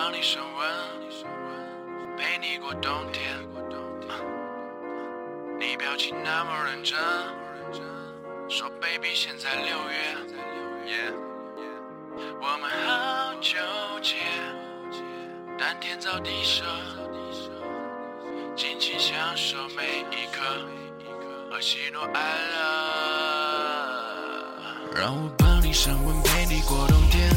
帮你升温，陪你过冬天。你表情那么认真，说 baby 现在六月，我们好纠结，但天造地设，尽情享受每一刻和喜怒哀乐。让我帮你升温，陪你过冬天。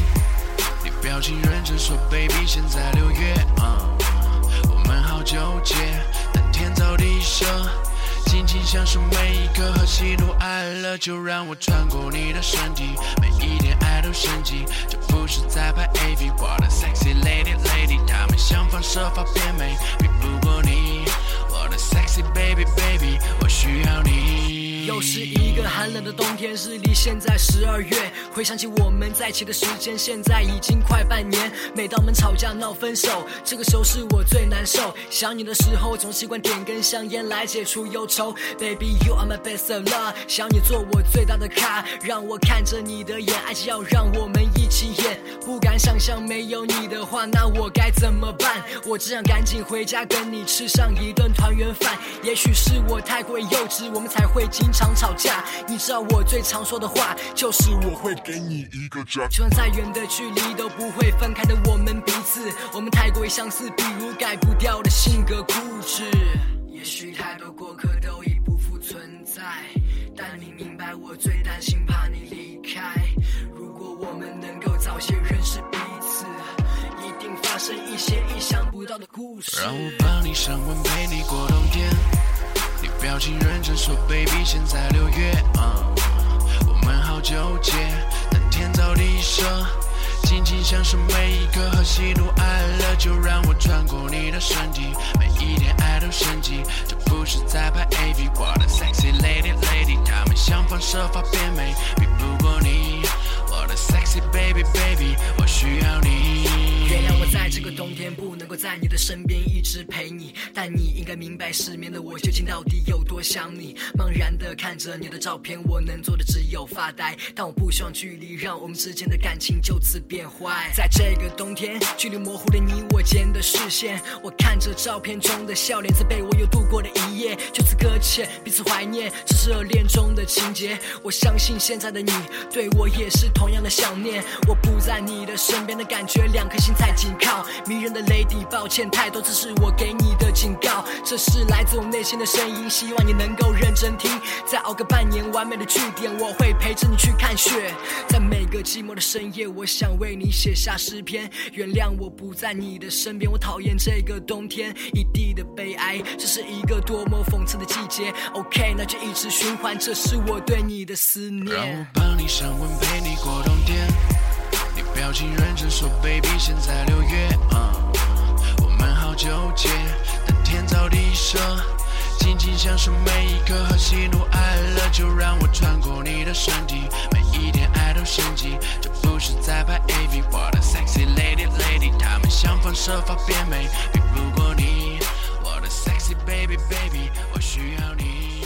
你表情认真说，baby 现在六月，我们好纠结，但天造地设，尽情享受每一刻和喜怒哀乐。就让我穿过你的身体，每一点爱都升级，这不是在拍 AV。我的 sexy lady lady，他们想方设法变美，是一个寒冷的冬天，日历现在十二月。回想起我们在一起的时间，现在已经快半年。每当我们吵架闹分手，这个时候是我最难受。想你的时候，总习惯点根香烟来解除忧愁。Baby you are my best of love，想你做我最大的卡，让我看着你的眼，爱情要让我们一起。想象没有你的话，那我该怎么办？我只想赶紧回家跟你吃上一顿团圆饭。也许是我太过于幼稚，我们才会经常吵架。你知道我最常说的话，就是我会给你一个家。就算再远的距离都不会分开的我们彼此，我们太过于相似，比如改不掉的性格固执。也许太多过客让我帮你升温，陪你过冬天。你表情认真说，baby 现在六月，我们好纠结，但天造地设，尽情享受每一刻和喜怒哀乐。就让我穿过你的身体，每一点爱都升级，这不是在拍 AV。我的 sexy lady lady，他们想方设法变美，比不过你。我的 sexy baby baby，我需要你。在你的身边一直陪你，但你应该明白失眠的我究竟到底有多想你。茫然的看着你的照片，我能做的只有发呆，但我不希望距离让我们之间的感情就此变坏。在这个冬天，距离模糊了你我间的视线，我看着照片中的笑脸，在被我又度过了一夜，就此搁浅，彼此怀念，这是热恋中的情节。我相信现在的你对我也是同样的想念。我不在你的身边的感觉，两颗心在紧靠。迷人的 lady，抱歉太多，这是我给你的警告。这是来自我内心的声音，希望你能够认真听。再熬个半年，完美的句点，我会陪着你去看雪。在每个寂寞的深夜，我想为你写下诗篇。原谅我不在你的身边，我讨厌这个冬天，一地的悲哀。这是一个多么讽刺的季节。OK，那就一直循环，这是我对你的思念。让我帮你升温，陪你过冬天。你表情认真说，baby 现在六月，纠结，但天造地设，尽情享受每一刻和喜怒哀乐。就让我穿过你的身体，每一天爱都升级，这不是在拍 AV。我的 sexy lady lady，他们想方设法变美，比不过你。我的 sexy baby baby 我需要你。